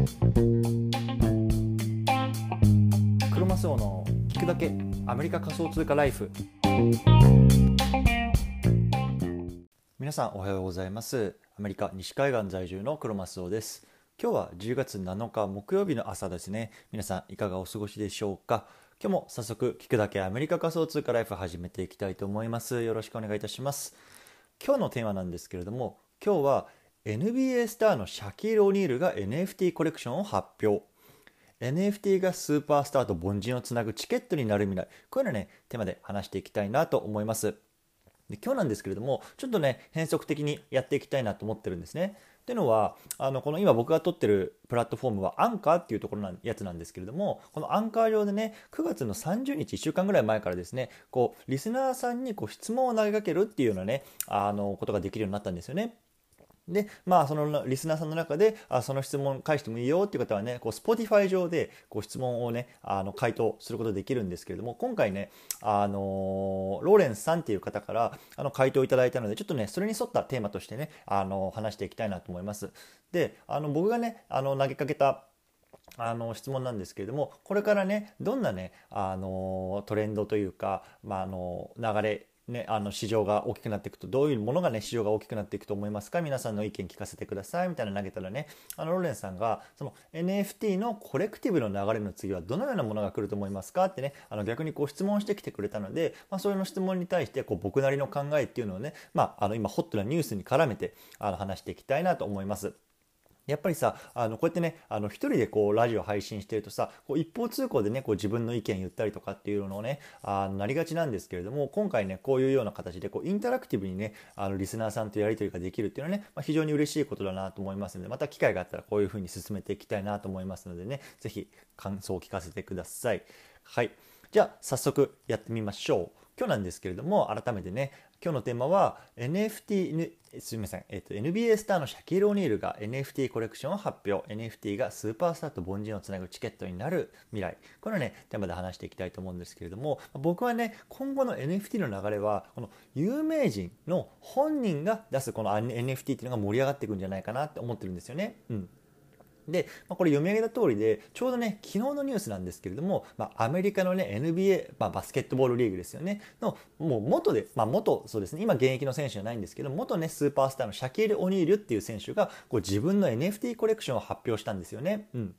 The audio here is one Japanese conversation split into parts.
クロマスオの聞くだけアメリカ仮想通貨ライフ。皆さんおはようございます。アメリカ西海岸在住のクロマスオです。今日は10月7日木曜日の朝ですね。皆さんいかがお過ごしでしょうか？今日も早速聞くだけアメリカ仮想通貨ライフ始めていきたいと思います。よろしくお願いいたします。今日のテーマなんですけれども今日は NBA スターのシャキール・オニールが NFT コレクションを発表。NFT がスーパースターと凡人をつなぐチケットになる未来。こういうのねテーマで話していきたいなと思います。で今日なんですけれどもちょっとね変則的にやっていきたいなと思ってるんですね。っていうのはあのこの今僕が撮ってるプラットフォームはアンカーっていうところのやつなんですけれどもこのアンカー上でね9月の30日1週間ぐらい前からですねこうリスナーさんにこう質問を投げかけるっていうようなねあのことができるようになったんですよね。で、まあ、そのリスナーさんの中で、あその質問返してもいいよっていう方はね、こう、Spotify 上で、こう、質問をね、あの、回答することできるんですけれども、今回ね、あのローレンスさんっていう方から、あの、回答いただいたので、ちょっとね、それに沿ったテーマとしてね、あの、話していきたいなと思います。で、あの、僕がね、あの、投げかけた、あの質問なんですけれどもこれからねどんなねあのトレンドというか、まあ、あの流れね、あの市場が大きくなっていくとどういうものがね市場が大きくなっていくと思いますか？皆さんの意見聞かせてください。みたいな投げたらねあのローレンさんがその NFT のコレクティブの流れの次はどのようなものが来ると思いますか？ってねあの逆にこう質問してきてくれたので、まあ、それの質問に対してこう僕なりの考えっていうのをね、まあ、あの今ホットなニュースに絡めてあの話していきたいなと思います。やっぱりさあのこうやってねあの一人でこうラジオ配信してるとさこう一方通行でねこう自分の意見言ったりとかっていうのをねあのなりがちなんですけれども今回ねこういうような形でこうインタラクティブにねあのリスナーさんとやり取りができるっていうのはね、まあ、非常に嬉しいことだなと思いますのでまた機会があったらこういうふうに進めていきたいなと思いますのでね是非感想を聞かせてください。はいじゃあ早速やってみましょう。今日なんですけれども改めてね今日のテーマは NFT すみません、えっと、NBA スターのシャキール・オニールが NFT コレクションを発表。NFT がスーパースターと凡人をつなぐチケットになる未来。このねテーマで話していきたいと思うんですけれども僕はね今後の NFT の流れはこの有名人の本人が出すこの NFT っていうのが盛り上がっていくんじゃないかなって思ってるんですよね。うん。で、まあ、これ読み上げた通りでちょうどね昨日のニュースなんですけれども、まあ、アメリカのね NBA、まあ、バスケットボールリーグですよねのもう元で、まあ、元そうですね今現役の選手じゃないんですけど元ねスーパースターのシャキール・オニールっていう選手がこう自分の NFT コレクションを発表したんですよね。うん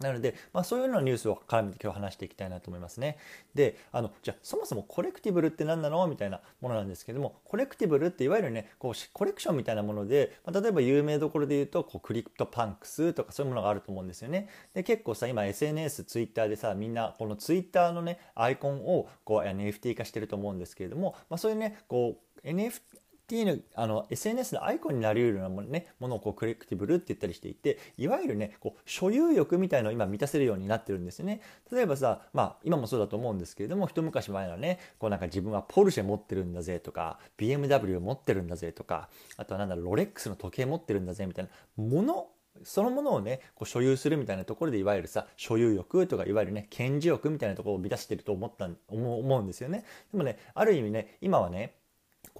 なので、まあ、そういうようなニュースを絡めて今日話していきたいなと思いますね。で、あの、じゃあそもそもコレクティブルって何なのみたいなものなんですけども、コレクティブルっていわゆるね、こうコレクションみたいなもので、まあ、例えば有名どころで言うと、こうクリプトパンクスとかそういうものがあると思うんですよね。で、結構さ、今 SNS、ツイッターでさ、みんなこのツイッターのね、アイコンをこう NFT 化してると思うんですけれども、まあ、そういうね、こう NF っていうのあの SNS のアイコンになりうるようなもの,、ね、ものをこうクレクティブルって言ったりしていていわゆるねこう所有欲みたいのを今満たせるようになってるんですよね。例えばさまあ今もそうだと思うんですけれども一昔前はねこうなんか自分はポルシェ持ってるんだぜとか BMW 持ってるんだぜとかあとはなんだろロレックスの時計持ってるんだぜみたいなものそのものをねこう所有するみたいなところでいわゆるさ所有欲とかいわゆるね顕示欲みたいなところを満たしてると思った思うんですよね。でもねある意味ね今はね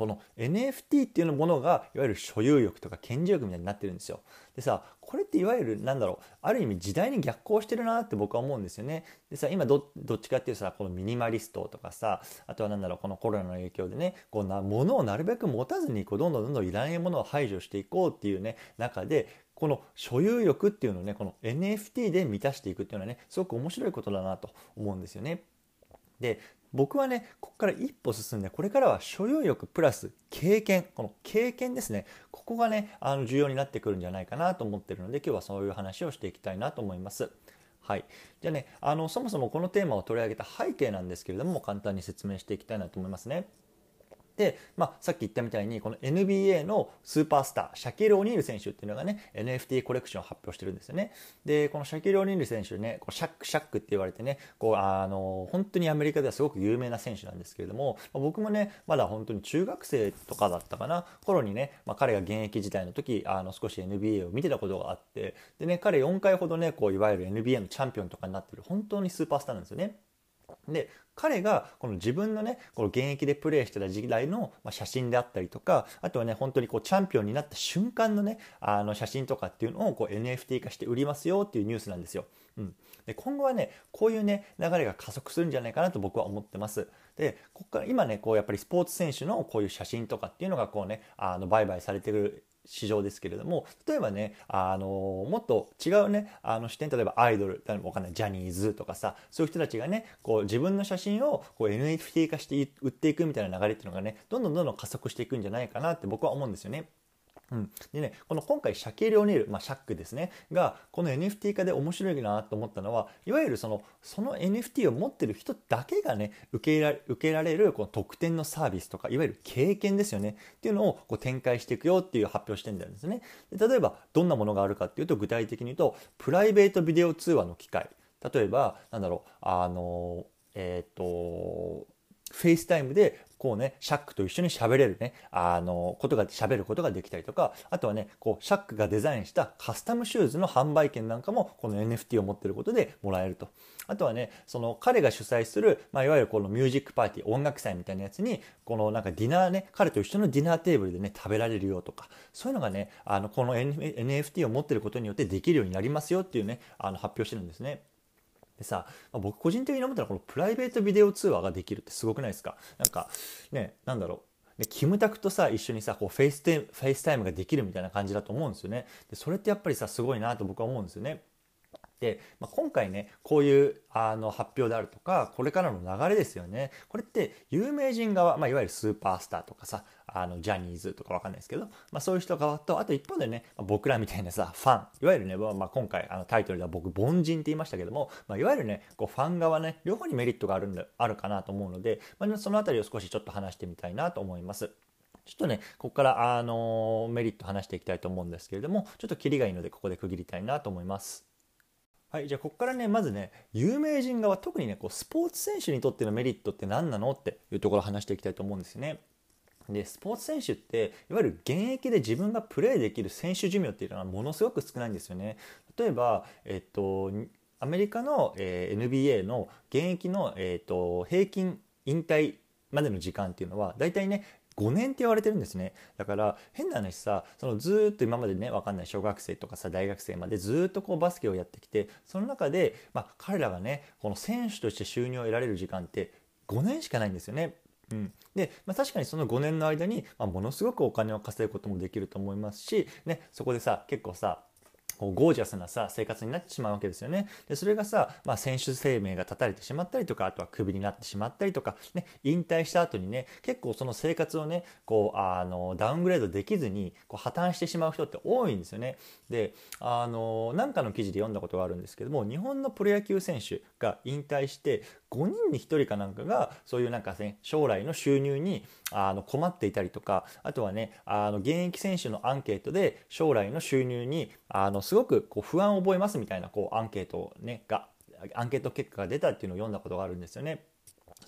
この NFT っていうものがいわゆる所有欲とか顕示欲みたいになってるんですよ。でさこれっていわゆるなんだろうある意味時代に逆行してるなって僕は思うんですよね。でさ今どっちかっていうとさこのミニマリストとかさあとは何だろうこのコロナの影響でねこうな物をなるべく持たずにこうどんどんどんどんいらないものを排除していこうっていうね中でこの所有欲っていうのをねこの NFT で満たしていくっていうのはねすごく面白いことだなと思うんですよね。で僕はねここから一歩進んでこれからは所有欲プラス経験この経験ですねここがねあの重要になってくるんじゃないかなと思ってるので今日はそういう話をしていきたいなと思います。はい、じゃあねあのそもそもこのテーマを取り上げた背景なんですけれども簡単に説明していきたいなと思いますね。で、まあ、さっき言ったみたいにこの NBA のスーパースターシャキル・オニール選手っていうのがね NFT コレクションを発表してるんですよねでこのシャキル・オニール選手ねこうシャックシャックって言われてねこうあの本当にアメリカではすごく有名な選手なんですけれどもま僕もねまだ本当に中学生とかだったかな頃にね、まあ、彼が現役時代の時あの少し NBA を見てたことがあってでね彼4回ほどねこういわゆる NBA のチャンピオンとかになってる本当にスーパースターなんですよね。で彼がこの自分のねこの現役でプレーしてた時代の写真であったりとかあとはね本当にこうチャンピオンになった瞬間のねあの写真とかっていうのをこう NFT 化して売りますよっていうニュースなんですよ。うん、で今後はねこういうね流れが加速するんじゃないかなと僕は思ってます。でここから今ねこうやっぱりスポーツ選手のこういう写真とかっていうのがこうねあの売買されてる市場ですけれども例えばねあのもっと違うねあの視点例えばアイドルわかんないジャニーズとかさそういう人たちがねこう自分の写真をこう NFT 化して売っていくみたいな流れっていうのがねどんどんどんどん加速していくんじゃないかなって僕は思うんですよね。うん、でねこの今回シャケール・オニール、まあ、シャックですね。がこの NFT 化で面白いなと思ったのはいわゆるそのその NFT を持ってる人だけがね受けられ受けられるこの特典のサービスとかいわゆる経験ですよね。っていうのをこう展開していくよっていう発表してんですね。で例えばどんなものがあるかっていうと具体的に言うとプライベートビデオ通話の機会。例えばなんだろうあのえっ、ー、とフェイスタイムでこうね、シャックと一緒に喋れるね、あの、ことが、喋ることができたりとか、あとはね、こう、シャックがデザインしたカスタムシューズの販売権なんかも、この NFT を持ってることでもらえると。あとはね、その彼が主催する、まあ、いわゆるこのミュージックパーティー、音楽祭みたいなやつに、このなんかディナーね、彼と一緒のディナーテーブルでね、食べられるよとか、そういうのがね、あの、この NFT を持ってることによってできるようになりますよっていうね、あの、発表してるんですね。でさ、まあ、僕個人的に思ったらこのプライベートビデオ通話ができるってすごくないですか？なんかねなんだろう。でキムタクとさ一緒にさこうフェイステフェイスタイムができるみたいな感じだと思うんですよね。でそれってやっぱりさすごいなと僕は思うんですよね、まあ、今回ねこういうあの発表であるとかこれからの流れですよねこれって有名人側、まあ、いわゆるスーパースターとかさあのジャニーズとかわかんないですけど、まあ、そういう人側とあと一方でね、まあ、僕らみたいなさファンいわゆるね、まあ、今回あのタイトルでは僕凡人って言いましたけども、まあ、いわゆるねこうファン側ね両方にメリットがあるんだあるかなと思うので、まあ、その辺りを少しちょっと話してみたいなと思います。ちょっとね、ここから、あのメリット話していきたいと思うんですけれども、ちょっとキリがいいので、ここで区切りたいなと思います。はい、じゃあここからねまずね有名人側特にねこうスポーツ選手にとってのメリットって何なの？っていうところを話していきたいと思うんですよね。でスポーツ選手っていわゆる現役で自分がプレーできる選手寿命っていうのはものすごく少ないんですよね。例えば、えっと、アメリカの、えー、NBA の現役の、えっと、平均引退までの時間っていうのは大体ね5年って言われてるんですねだから変な話さそのずっと今までね分かんない小学生とかさ大学生までずっとこうバスケをやってきてその中で、まあ、彼らがねこの選手として収入を得られる時間って5年しかないんですよね。うん、で、まあ、確かにその5年の間に、まあ、ものすごくお金を稼ぐこともできると思いますし、ね、そこでさ結構さこうゴージャスなさ生活になってしまうわけですよね。でそれがさ、まあ、選手生命が絶たれてしまったりとかあとはクビになってしまったりとか、ね、引退した後にね結構その生活をねこうあのダウングレードできずにこう破綻してしまう人って多いんですよね。であのなんかの記事で読んだことがあるんですけども日本のプロ野球選手が引退して5人に1人かなんかがそういうなんかね将来の収入にあの困っていたりとかあとはねあの現役選手のアンケートで将来の収入にあのすごくこう不安を覚えますみたいなこうアンケート、ね、がアンケート結果が出たっていうのを読んだことがあるんですよね。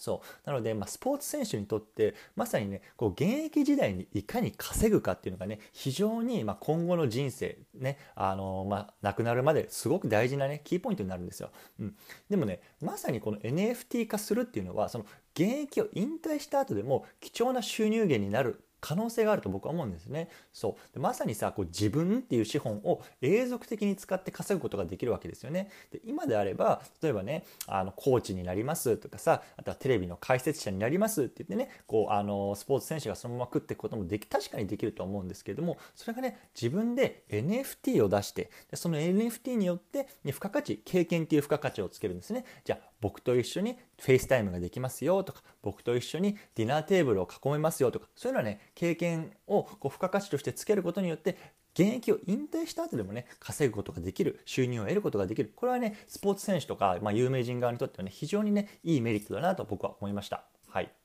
そう。なので、まあ、スポーツ選手にとってまさにねこう現役時代にいかに稼ぐかっていうのがね非常に、ま、今後の人生ねあの、まあ、亡くなるまですごく大事なねキーポイントになるんですよ、うん、でもねまさにこの NFT 化するっていうのはその現役を引退した後でも貴重な収入源になる可能性があると僕は思うんですね。そうでまさにさこう自分っていう資本を永続的に使って稼ぐことができるわけですよね。で今であれば例えばねあのコーチになりますとかさあとはテレビの解説者になりますって言ってねこうあのスポーツ選手がそのまま食っていくこともでき確かにできると思うんですけれどもそれがね自分で NFT を出してでその NFT によって、ね、付加価値経験っていう付加価値をつけるんですね。じゃあ僕と一緒にフェイスタイムができますよとか僕と一緒にディナーテーブルを囲めますよとかそういうのはね経験をこう付加価値としてつけることによって現役を引退した後でもね稼ぐことができる収入を得ることができるこれはねスポーツ選手とか、まあ、有名人側にとってはね非常にねいいメリットだなと僕は思いました。はい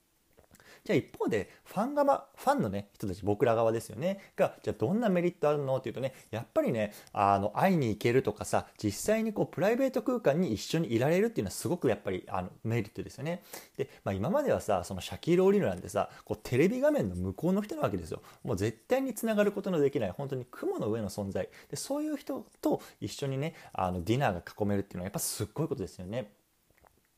じゃあ一方でファン側ファンのね人たち僕ら側ですよねがじゃあどんなメリットあるの？っていうとねやっぱりねあの会いに行けるとかさ実際にこうプライベート空間に一緒にいられるっていうのはすごくやっぱりあのメリットですよね。で、まあ、今まではさそのシャキール・オリルなんてさこうテレビ画面の向こうの人なわけですよ。もう絶対につながることのできない本当に雲の上の存在。でそういう人と一緒にねあのディナーが囲めるっていうのはやっぱすっごいことですよね。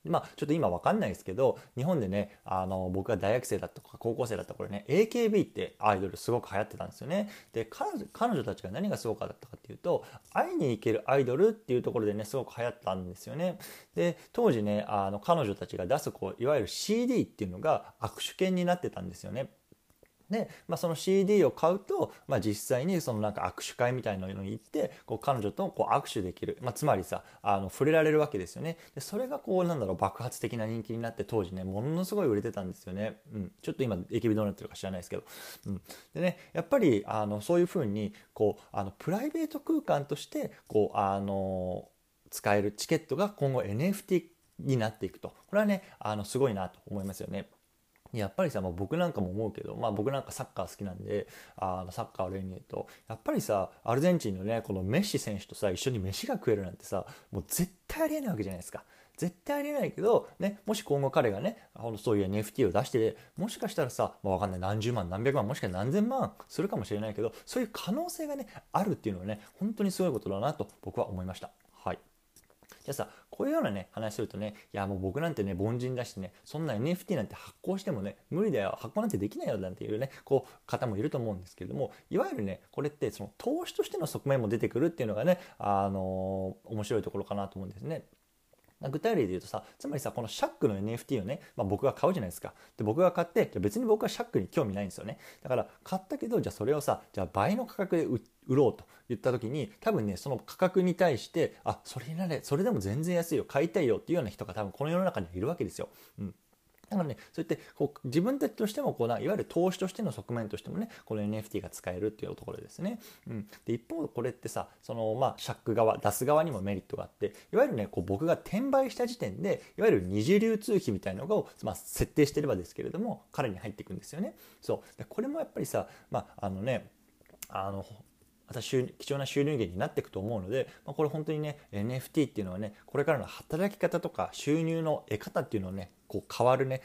まあちょっと今わかんないですけど日本でねあの僕が大学生だったとか高校生だった頃ね AKB ってアイドルすごく流行ってたんですよね。で彼女たちが何がすごかったかっていうと会いに行けるアイドルっていうところでねすごく流行ったんですよね。で当時ねあの彼女たちが出すこういわゆる CD っていうのが握手券になってたんですよね。で、まあ、その CD を買うと、まあ、実際にそのなんか握手会みたいなのに行ってこう彼女とこう握手できる、まあ、つまりさあの触れられるわけですよね。でそれがこうなんだろう爆発的な人気になって当時ねものすごい売れてたんですよね、うん、ちょっと今 AKB どうなってるか知らないですけど、うん、でねやっぱりあのそういうふうにこうあのプライベート空間としてこうあの使えるチケットが今後 NFT になっていくと。これはねあのすごいなと思いますよね。やっぱりさ、まあ、僕なんかも思うけど、まあ、僕なんかサッカー好きなんであサッカーを例に言うとやっぱりさアルゼンチンのねこのメッシ選手とさ一緒に飯が食えるなんてさもう絶対ありえないわけじゃないですか。絶対ありえないけど、ね、もし今後彼がねそういう NFT を出してもしかしたらさ、まあ、分かんない何十万何百万もしくは何千万するかもしれないけどそういう可能性がねあるっていうのはね本当にすごいことだなと僕は思いました。はいじゃあさこういうようなね話するとねいやもう僕なんてね凡人だしねそんな NFT なんて発行してもね無理だよ発行なんてできないよなんていうねこう方もいると思うんですけれどもいわゆるねこれってその投資としての側面も出てくるっていうのがねあのー、面白いところかなと思うんですね。具体例で言うとさつまりさこのシャックの NFT をね、まあ、僕が買うじゃないですか。で僕が買ってじゃ別に僕はシャックに興味ないんですよね。だから買ったけどじゃあそれをさじゃあ倍の価格で売ろうと言った時に多分ねその価格に対してあそれになれそれでも全然安いよ買いたいよっていうような人が多分この世の中にはいるわけですよ。うん。だからね、そうやってこう自分たちとしてもこうないわゆる投資としての側面としてもね、この NFT が使えるっていうところですね。うん、で一方、これってさ、そのまあ、シャック側、出す側にもメリットがあって、いわゆるね、こう僕が転売した時点で、いわゆる二次流通費みたいなのを、まあ、設定してればですけれども、彼に入っていくんですよね。そう。でこれもやっぱりさ、まあ、あのね、あのまた貴重な収入源になっていくと思うので、まあ、これ本当にね NFT っていうのはねこれからの働き方とか収入の得方っていうのをねこう変わるね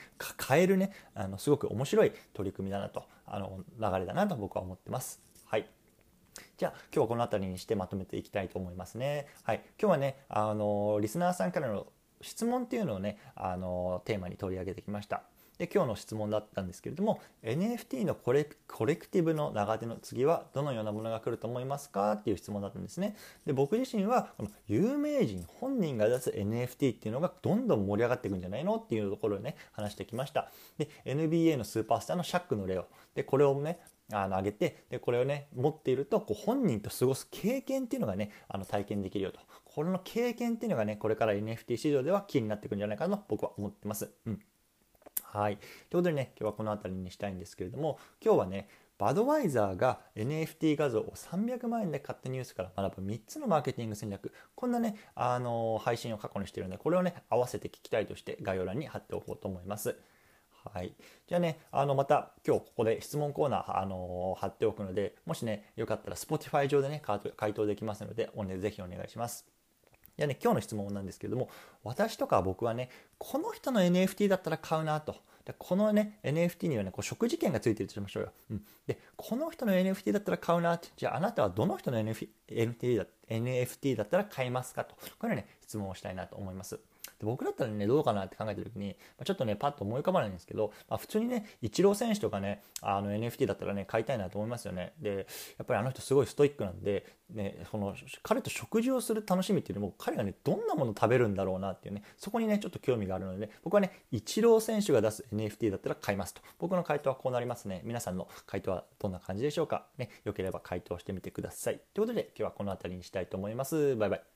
変えるねあのすごく面白い取り組みだなとあの流れだなと僕は思ってます。はいじゃあ今日はこの辺りにしてまとめていきたいと思いますね。はい、今日はねあのリスナーさんからの質問っていうのをねあのテーマに取り上げてきました。で今日の質問だったんですけれども NFT のコレコレクティブの長手の次はどのようなものが来ると思いますかっていう質問だったんですね。で僕自身はこの有名人本人が出す NFT っていうのがどんどん盛り上がっていくんじゃないのっていうところをね話してきました。で NBA のスーパースターのシャックの例をでこれをねあの上げてでこれをね持っているとこう本人と過ごす経験っていうのがねあの体験できるよと。これの経験っていうのがねこれから NFT 市場ではキーになっていくんじゃないかなと僕は思ってます。うん。はい。ということでね、今日はこの辺りにしたいんですけれども、今日はね、バドワイザーが NFT 画像を300万円で買ったニュースから学ぶ3つのマーケティング戦略。こんなね、あのー、配信を過去にしているので、これをね、合わせて聞きたいとして概要欄に貼っておこうと思います。はい。じゃあね、あの、また今日ここで質問コーナー、あのー、貼っておくので、もしね、よかったら Spotify 上でね、回答できますので、ぜひお願いします。いやね、今日の質問なんですけれども、私とか僕はね、この人の NFT だったら買うなと。でこのね、NFT にはね、こう食事券がついてるとしましょうよ。うん、で、この人の NFT だったら買うなって。じゃああなたはどの人の NFT だ NFT だったら買いますかと。これね、質問をしたいなと思います。僕だったらね、どうかなって考えた時に、まあ、ちょっとね、パッと思い浮かばないんですけど、まあ、普通にね、イチロー選手とかね、あの NFT だったらね、買いたいなと思いますよね。で、やっぱりあの人すごいストイックなんで、ね、その彼と食事をする楽しみっていうのも、彼がね、どんなもの食べるんだろうなっていうね、そこにね、ちょっと興味があるので、僕はね、イチロー選手が出す NFT だったら買いますと。僕の回答はこうなりますね。皆さんの回答はどんな感じでしょうか。ね、よければ回答してみてください。ということで、今日はこの辺りにしたいと思います。バイバイ。